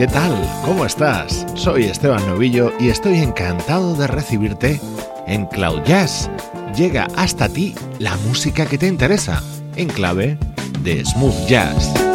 ¿Qué tal? ¿Cómo estás? Soy Esteban Novillo y estoy encantado de recibirte en Cloud Jazz. Llega hasta ti la música que te interesa, en clave de smooth jazz.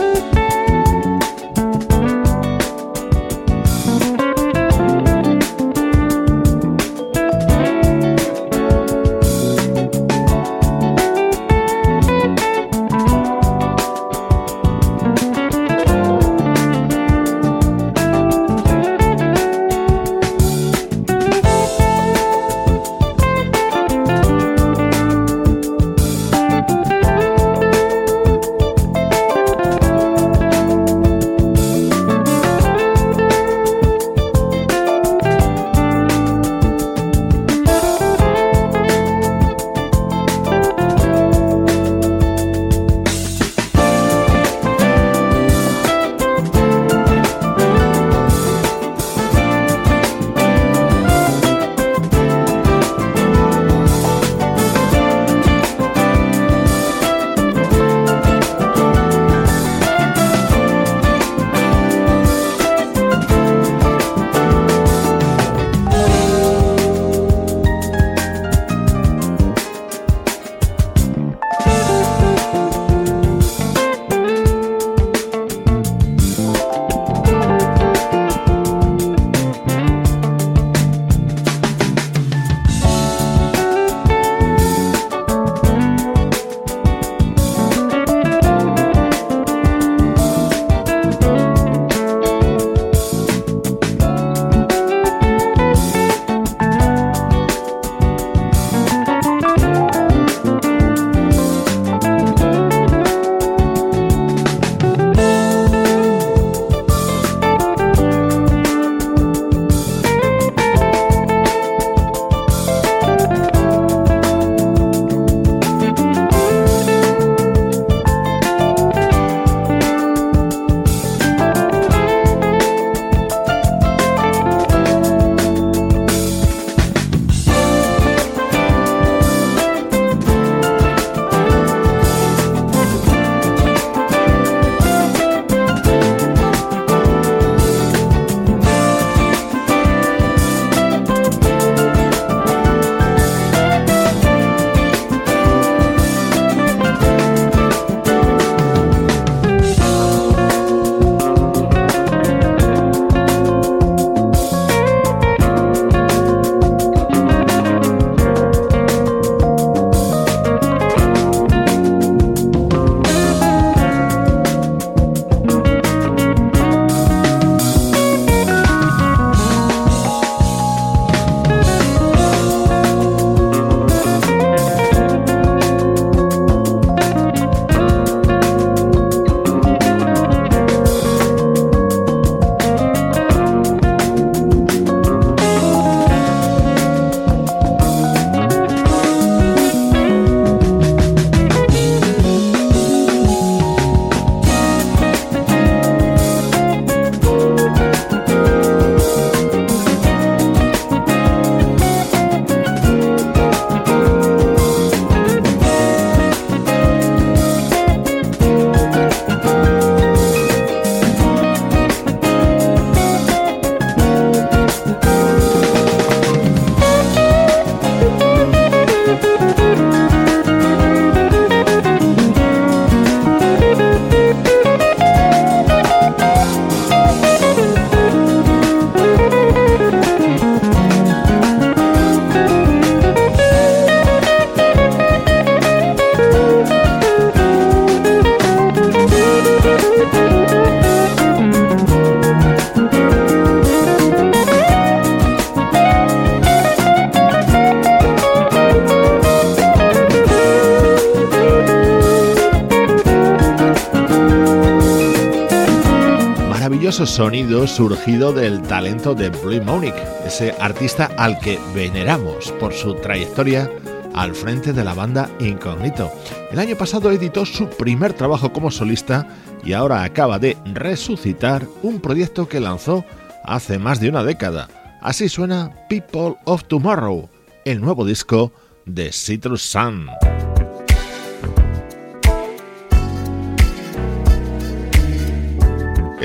Maravilloso sonido surgido del talento de Blue Monique, ese artista al que veneramos por su trayectoria al frente de la banda Incognito. El año pasado editó su primer trabajo como solista y ahora acaba de resucitar un proyecto que lanzó hace más de una década. Así suena People of Tomorrow, el nuevo disco de Citrus Sun.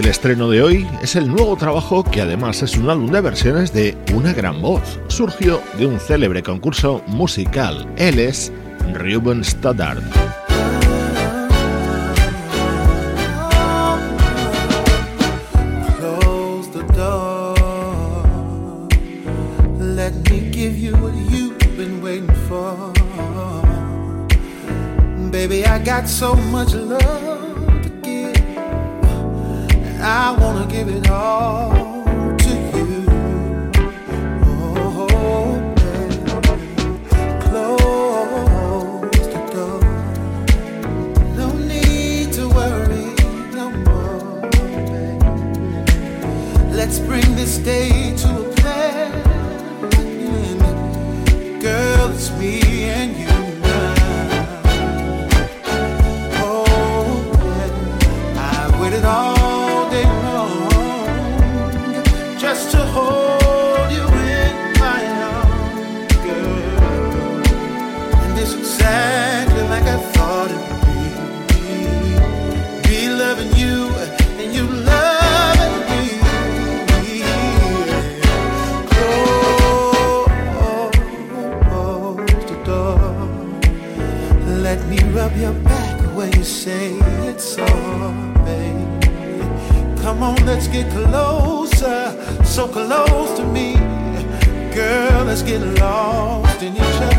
El estreno de hoy es el nuevo trabajo que además es un álbum de versiones de Una gran voz. Surgió de un célebre concurso musical. Él es Ruben Stoddard. So much love I wanna give it all to you. Oh, Close the door. No need to worry no more. Let's bring this day to Come on, let's get closer, so close to me. Girl, let's get lost in each other.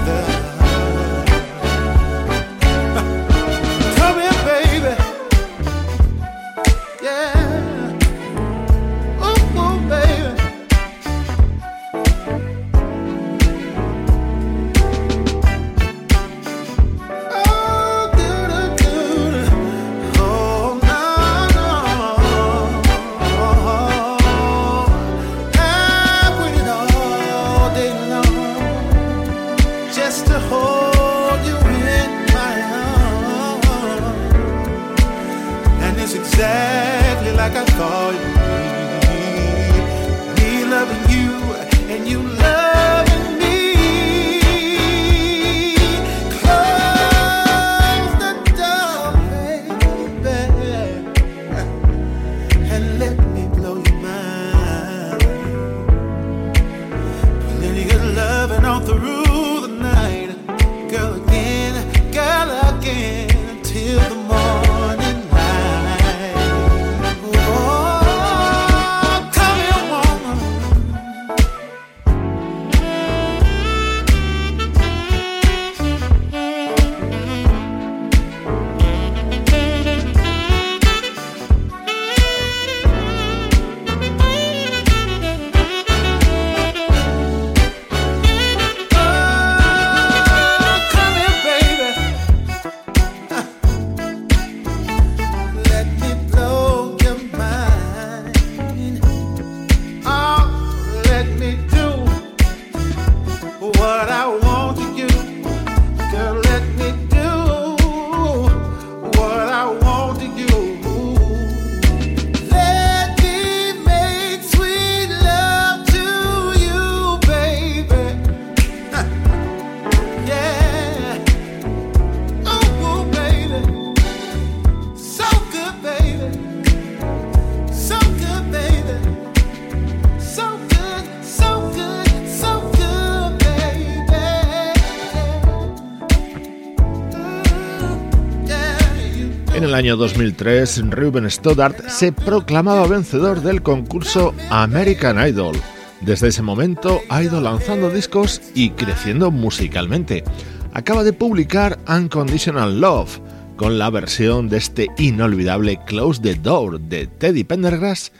Año 2003, Ruben Stoddart se proclamaba vencedor del concurso American Idol. Desde ese momento ha ido lanzando discos y creciendo musicalmente. Acaba de publicar Unconditional Love, con la versión de este inolvidable Close the Door de Teddy Pendergrass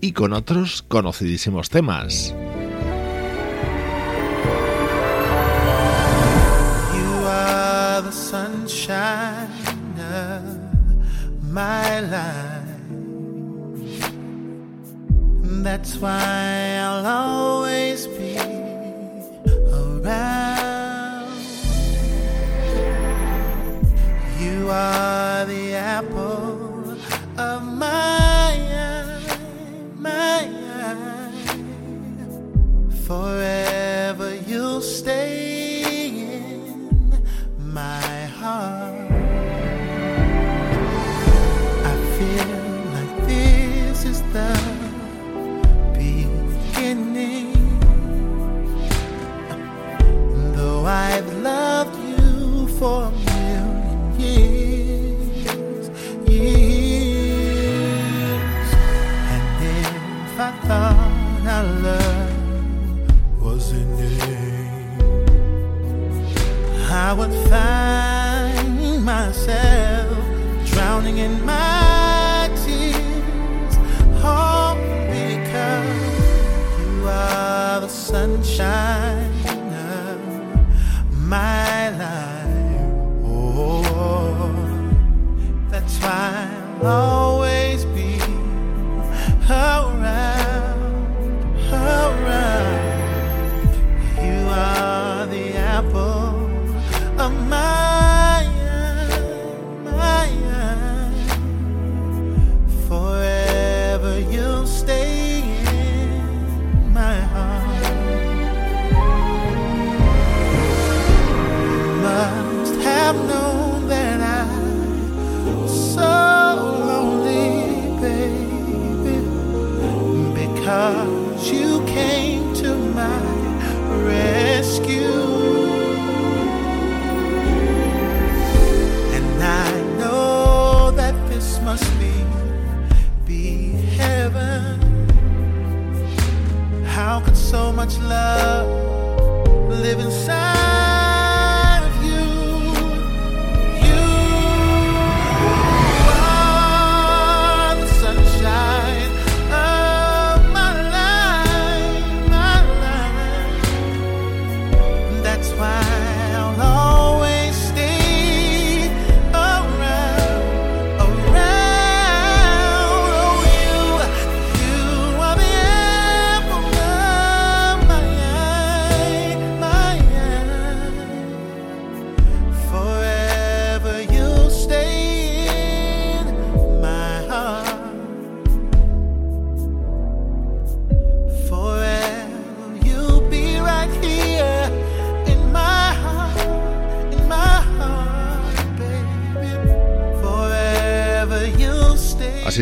y con otros conocidísimos temas. my life. That's why I'll always be around. You are the apple of my eye, my eye. Forever you'll stay in my without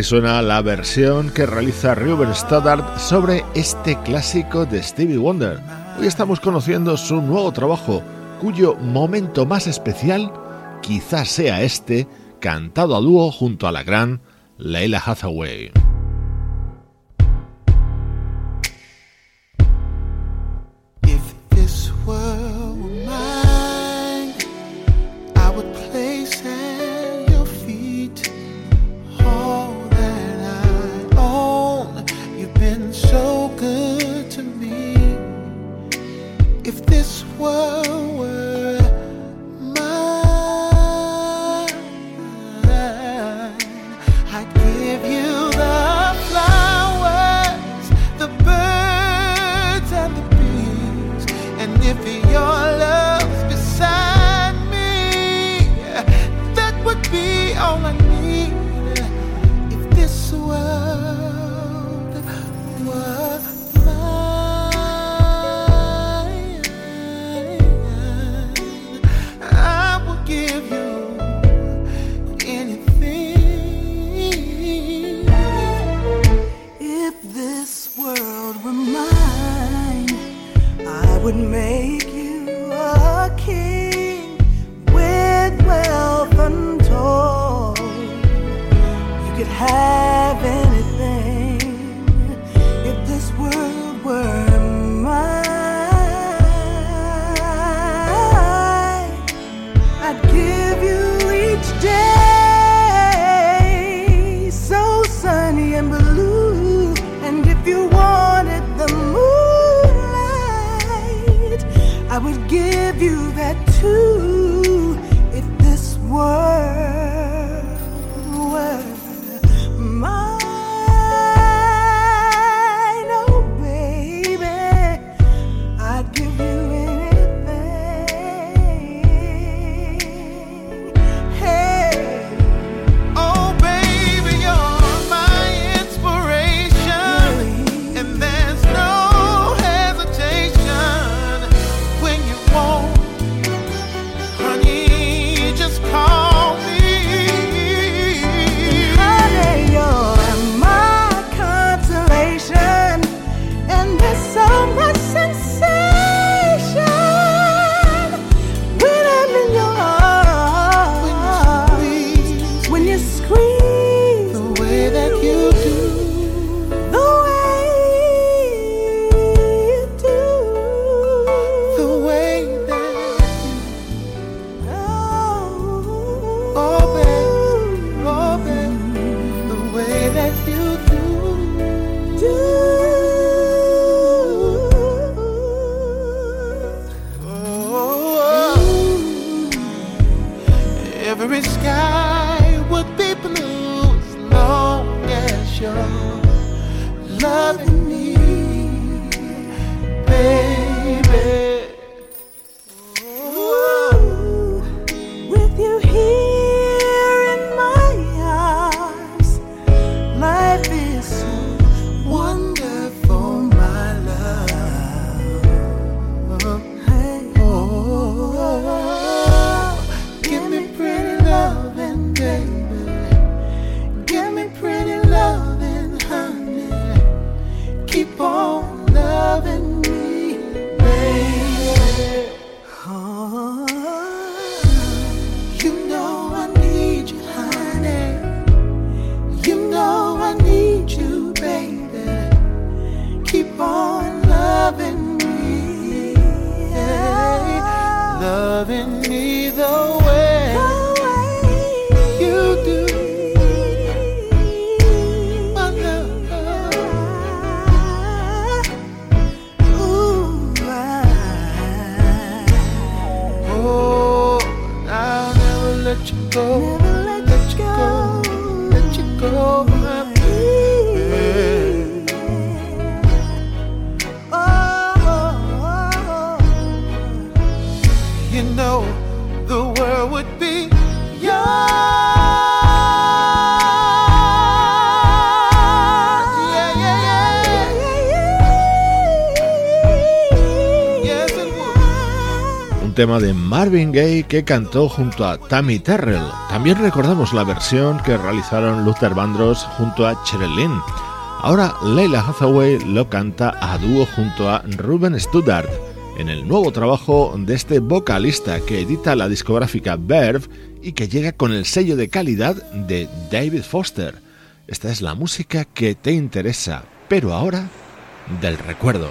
Suena la versión que realiza Ruben Stoddard sobre este clásico de Stevie Wonder. Hoy estamos conociendo su nuevo trabajo, cuyo momento más especial quizás sea este, cantado a dúo junto a la gran Leila Hathaway. every sky would be blue as long as you're loving. Tema de Marvin Gaye que cantó junto a Tammy Terrell. También recordamos la versión que realizaron Luther Vandross junto a Cheryl Ahora Leila Hathaway lo canta a dúo junto a Ruben Studdard en el nuevo trabajo de este vocalista que edita la discográfica Verve y que llega con el sello de calidad de David Foster. Esta es la música que te interesa, pero ahora del recuerdo.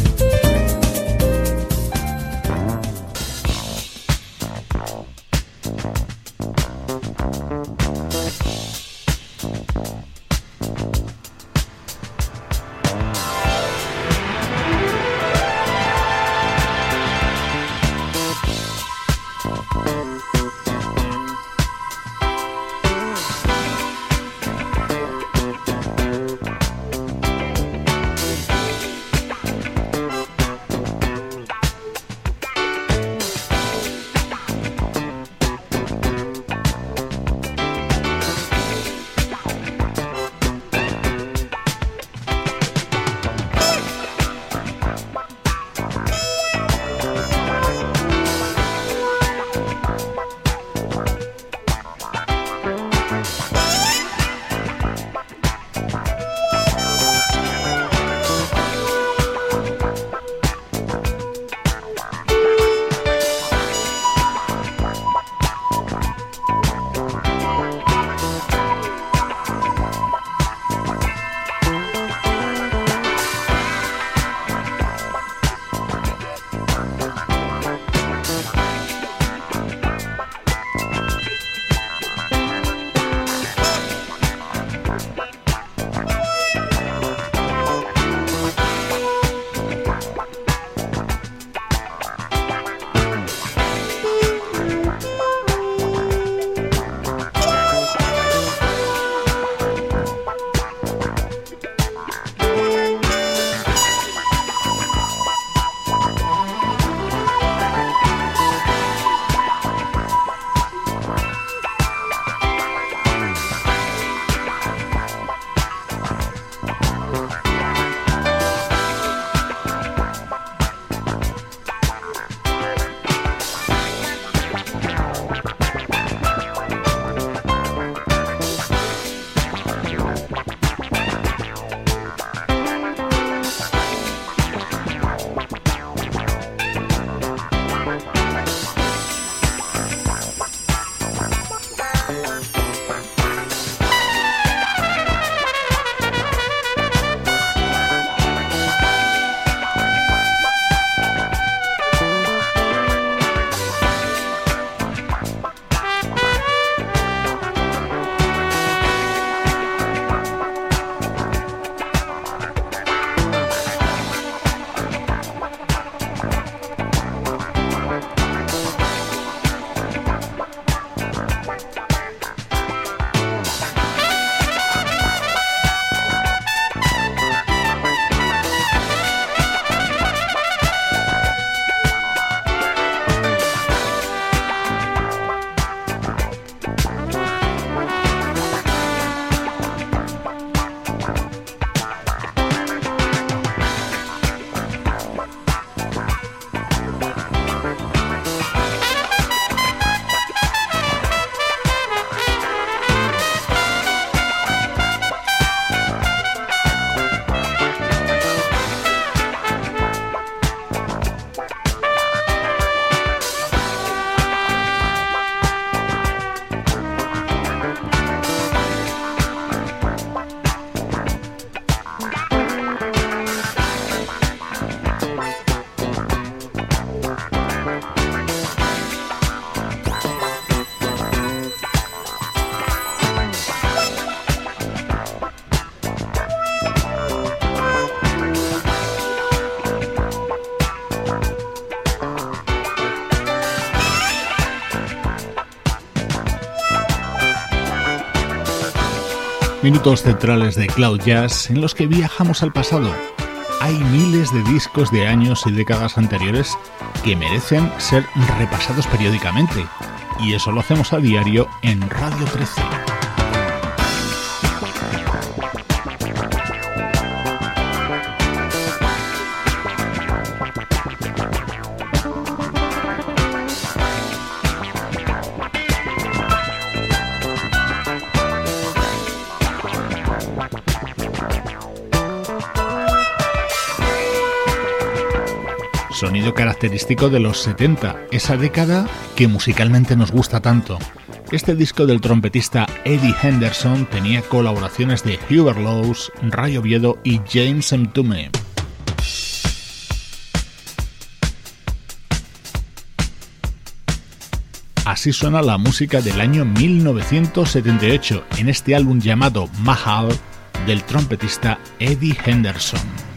Centrales de Cloud Jazz en los que viajamos al pasado. Hay miles de discos de años y décadas anteriores que merecen ser repasados periódicamente, y eso lo hacemos a diario en Radio 13. Característico de los 70, esa década que musicalmente nos gusta tanto. Este disco del trompetista Eddie Henderson tenía colaboraciones de Hubert Laws, Ray Oviedo y James Mtume. Así suena la música del año 1978 en este álbum llamado Mahal del trompetista Eddie Henderson.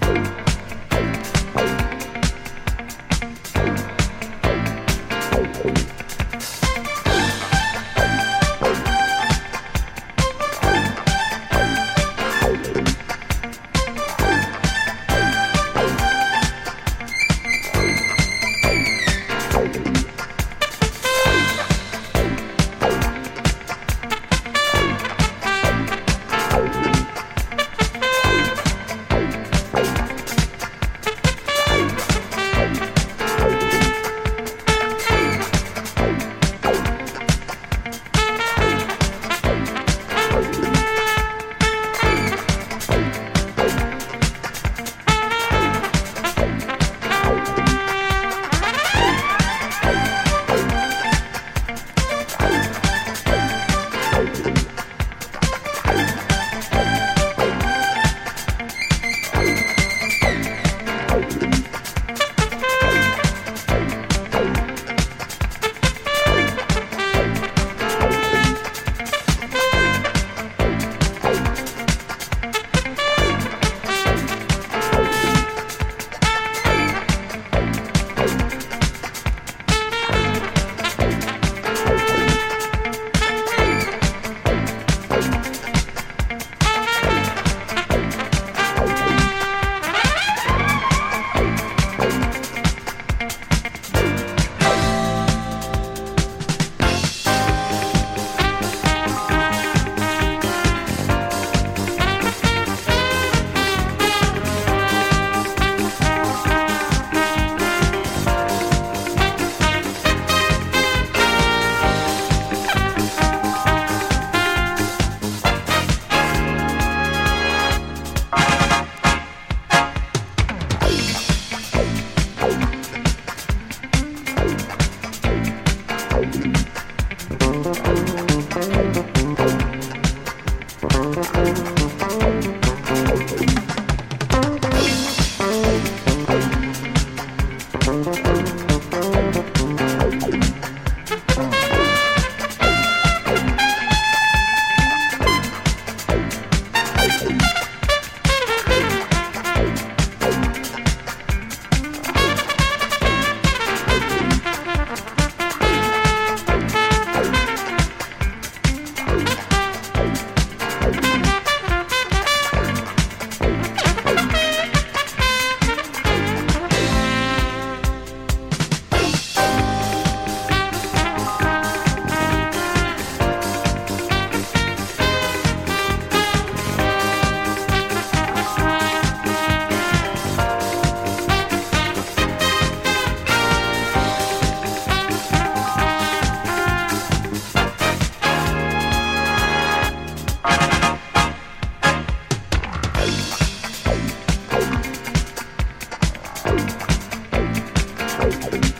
fighting.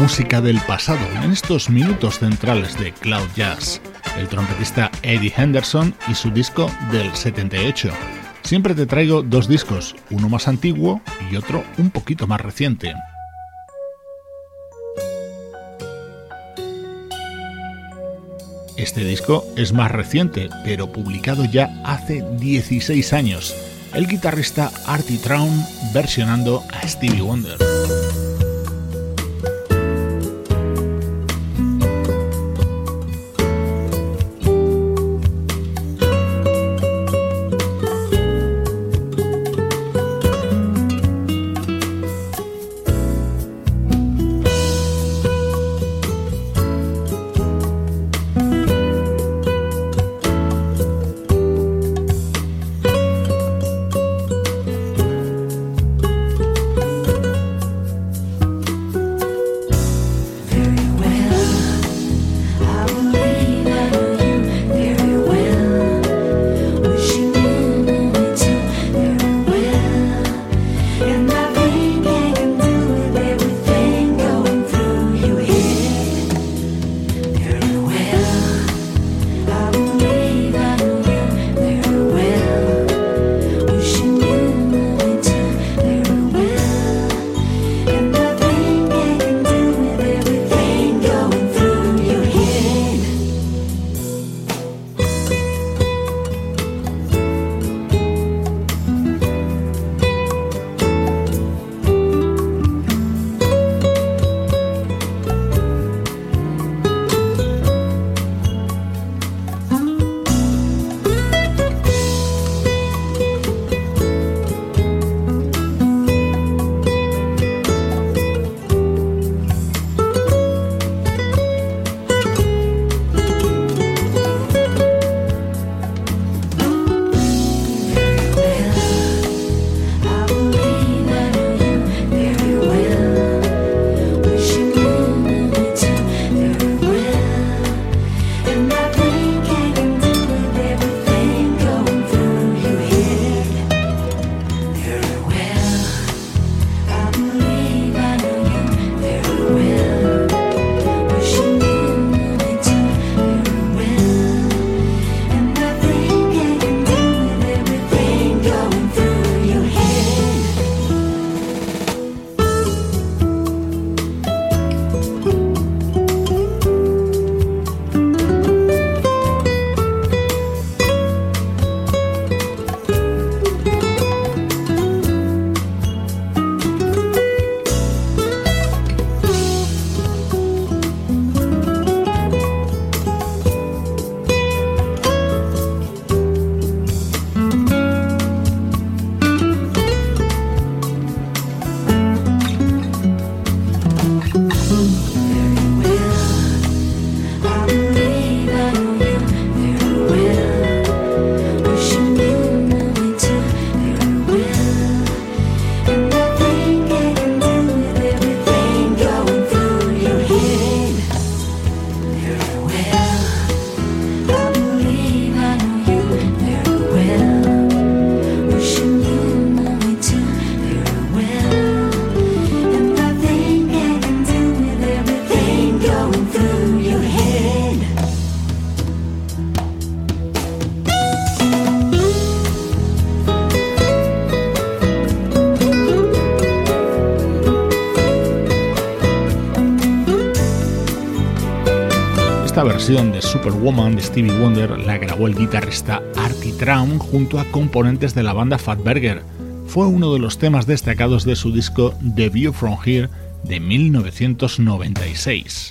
Música del pasado en estos minutos centrales de Cloud Jazz, el trompetista Eddie Henderson y su disco del 78. Siempre te traigo dos discos, uno más antiguo y otro un poquito más reciente. Este disco es más reciente, pero publicado ya hace 16 años. El guitarrista Artie Traum versionando a Stevie Wonder. de Superwoman de Stevie Wonder la grabó el guitarrista Artie Traum junto a componentes de la banda Fatberger. Fue uno de los temas destacados de su disco The View From Here de 1996.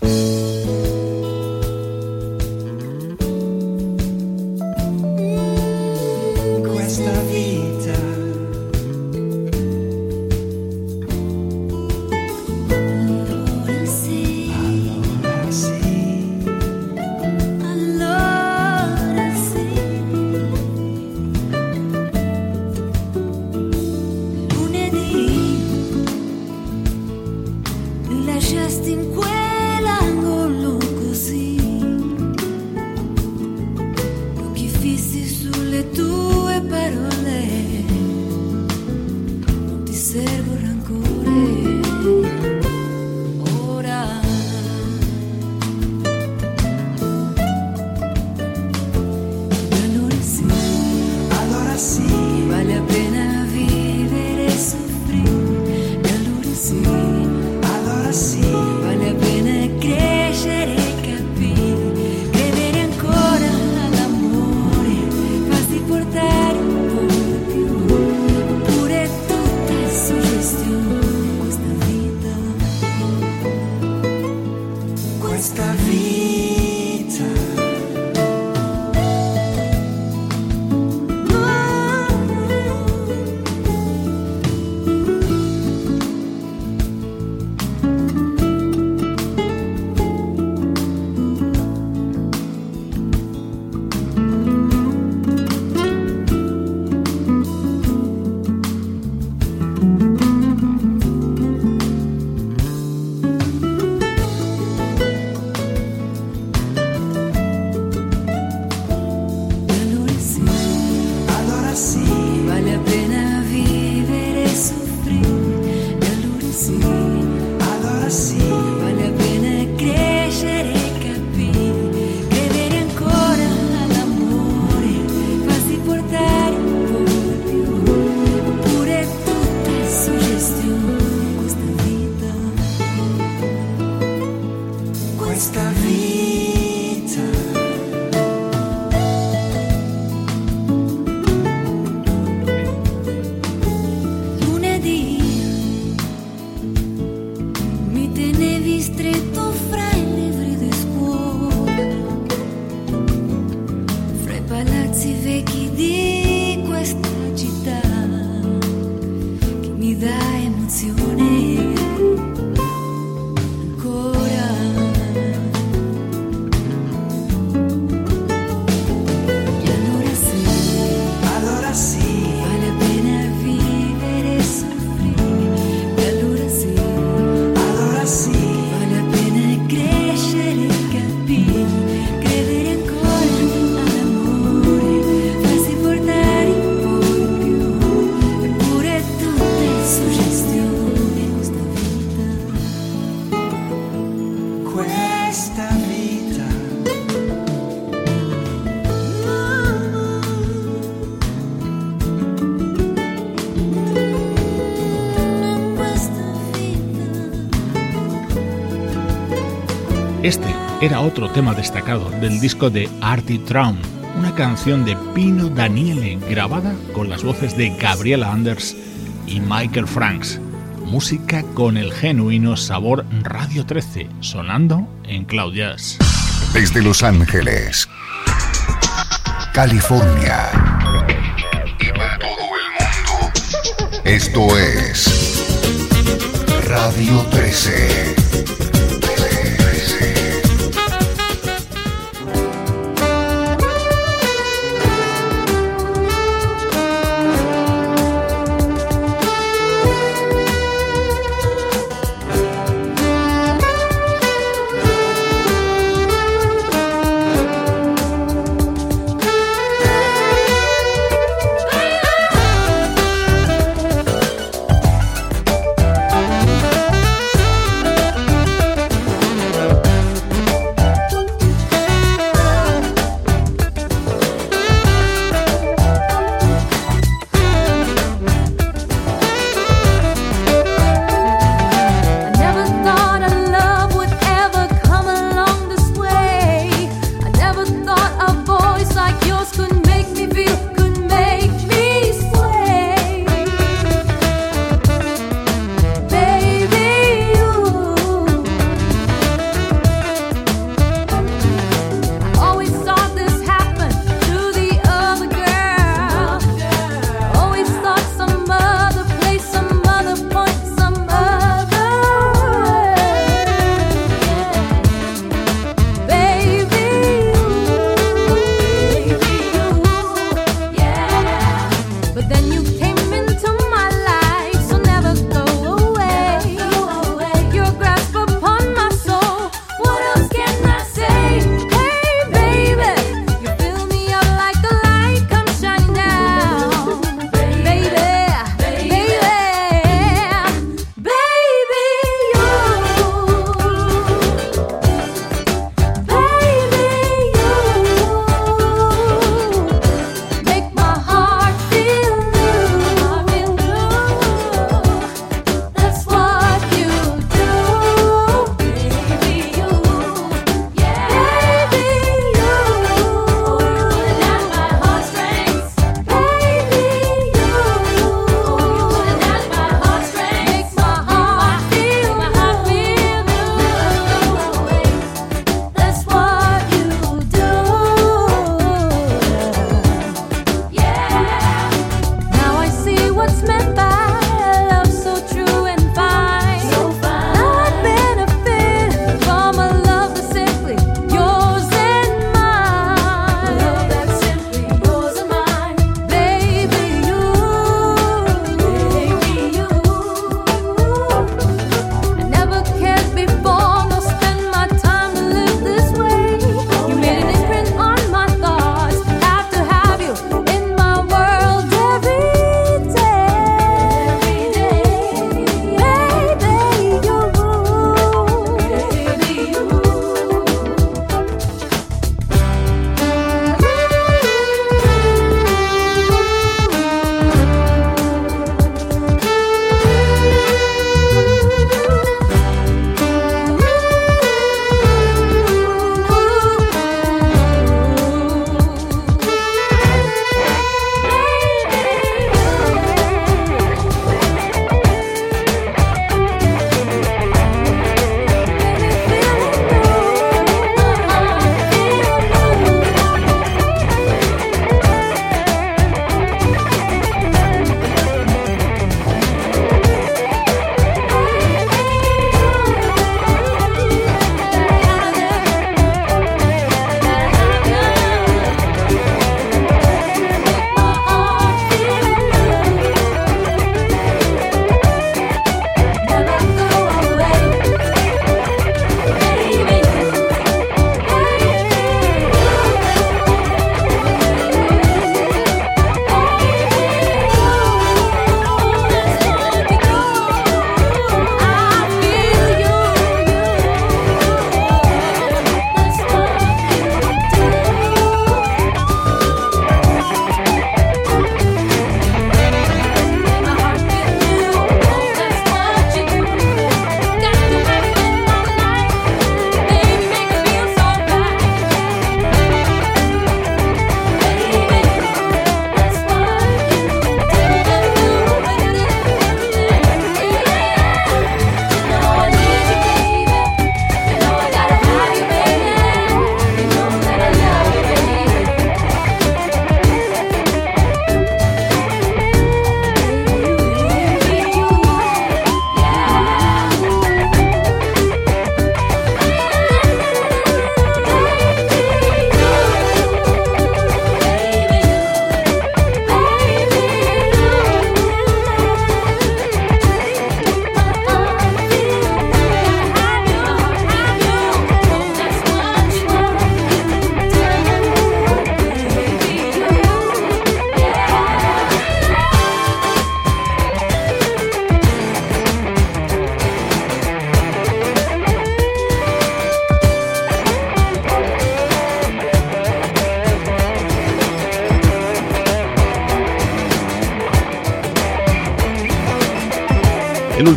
Era otro tema destacado del disco de Artie Traum, una canción de Pino Daniele grabada con las voces de Gabriela Anders y Michael Franks. Música con el genuino sabor Radio 13, sonando en Cloud. Desde Los Ángeles, California y para todo el mundo, esto es Radio 13.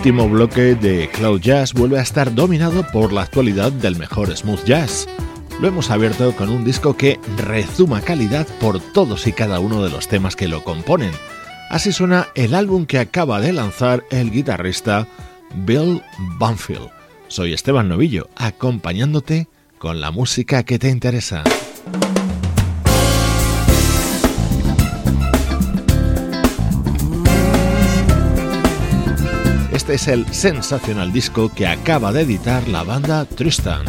Último bloque de Cloud Jazz vuelve a estar dominado por la actualidad del mejor smooth jazz. Lo hemos abierto con un disco que rezuma calidad por todos y cada uno de los temas que lo componen. Así suena el álbum que acaba de lanzar el guitarrista Bill Banfield. Soy Esteban Novillo, acompañándote con la música que te interesa. Es el sensacional disco que acaba de editar la banda Tristan.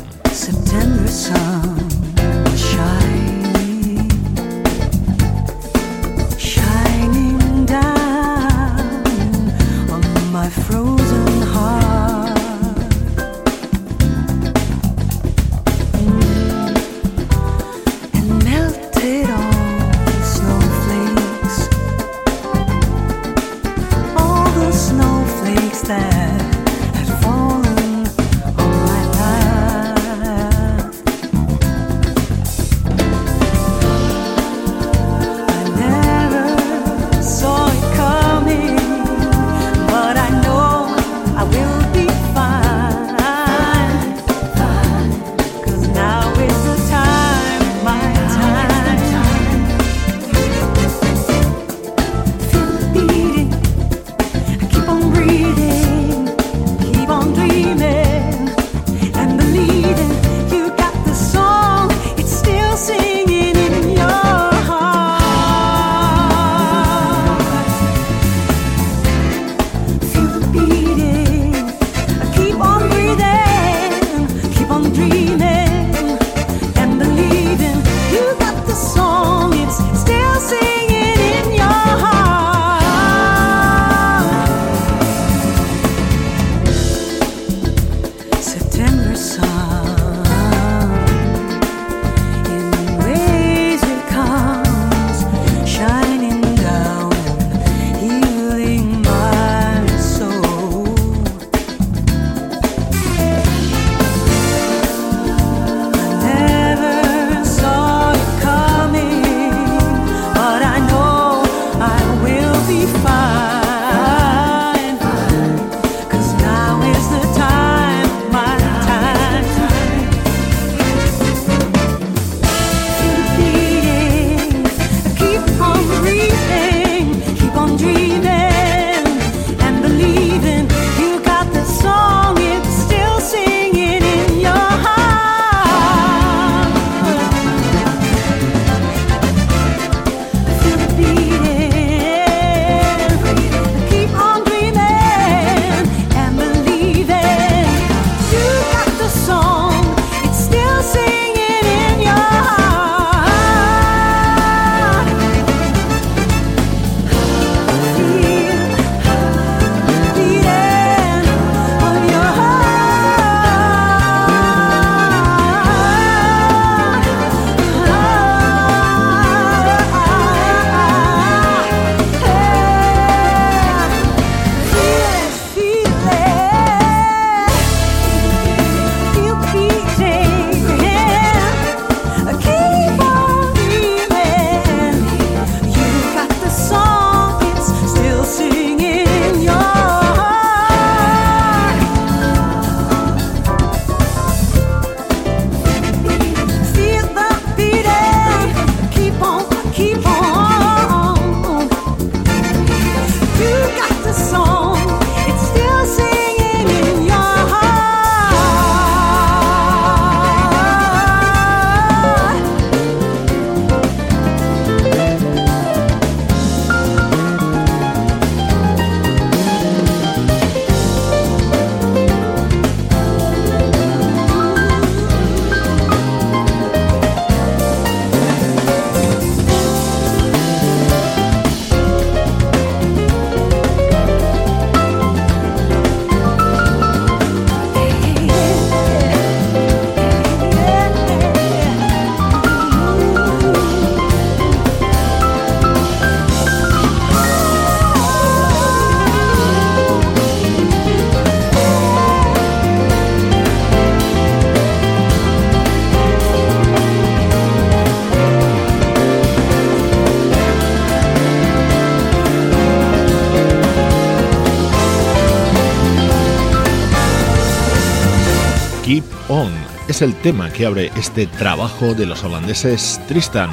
Es el tema que abre este trabajo de los holandeses Tristan,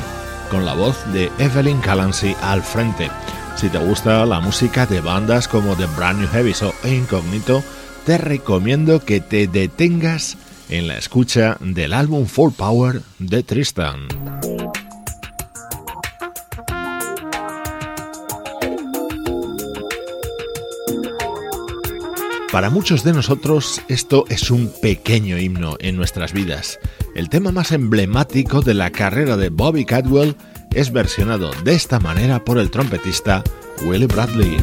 con la voz de Evelyn Calancy al frente. Si te gusta la música de bandas como The Brand New Heavies o Incognito, te recomiendo que te detengas en la escucha del álbum Full Power de Tristan. Para muchos de nosotros esto es un pequeño himno en nuestras vidas. El tema más emblemático de la carrera de Bobby Cadwell es versionado de esta manera por el trompetista Willie Bradley.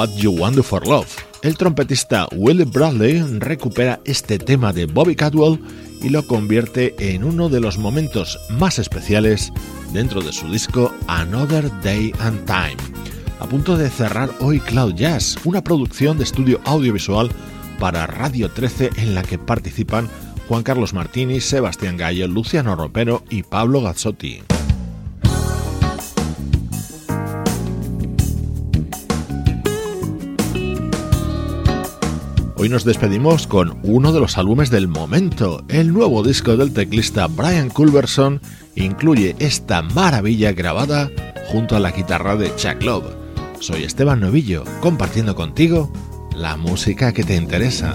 What You Want for Love. El trompetista Willie Bradley recupera este tema de Bobby Cadwell y lo convierte en uno de los momentos más especiales dentro de su disco Another Day and Time. A punto de cerrar hoy Cloud Jazz, una producción de estudio audiovisual para Radio 13 en la que participan Juan Carlos Martini, Sebastián Gallo, Luciano Ropero y Pablo Gazzotti. Hoy nos despedimos con uno de los álbumes del momento. El nuevo disco del teclista Brian Culberson incluye esta maravilla grabada junto a la guitarra de Chuck Love. Soy Esteban Novillo, compartiendo contigo la música que te interesa.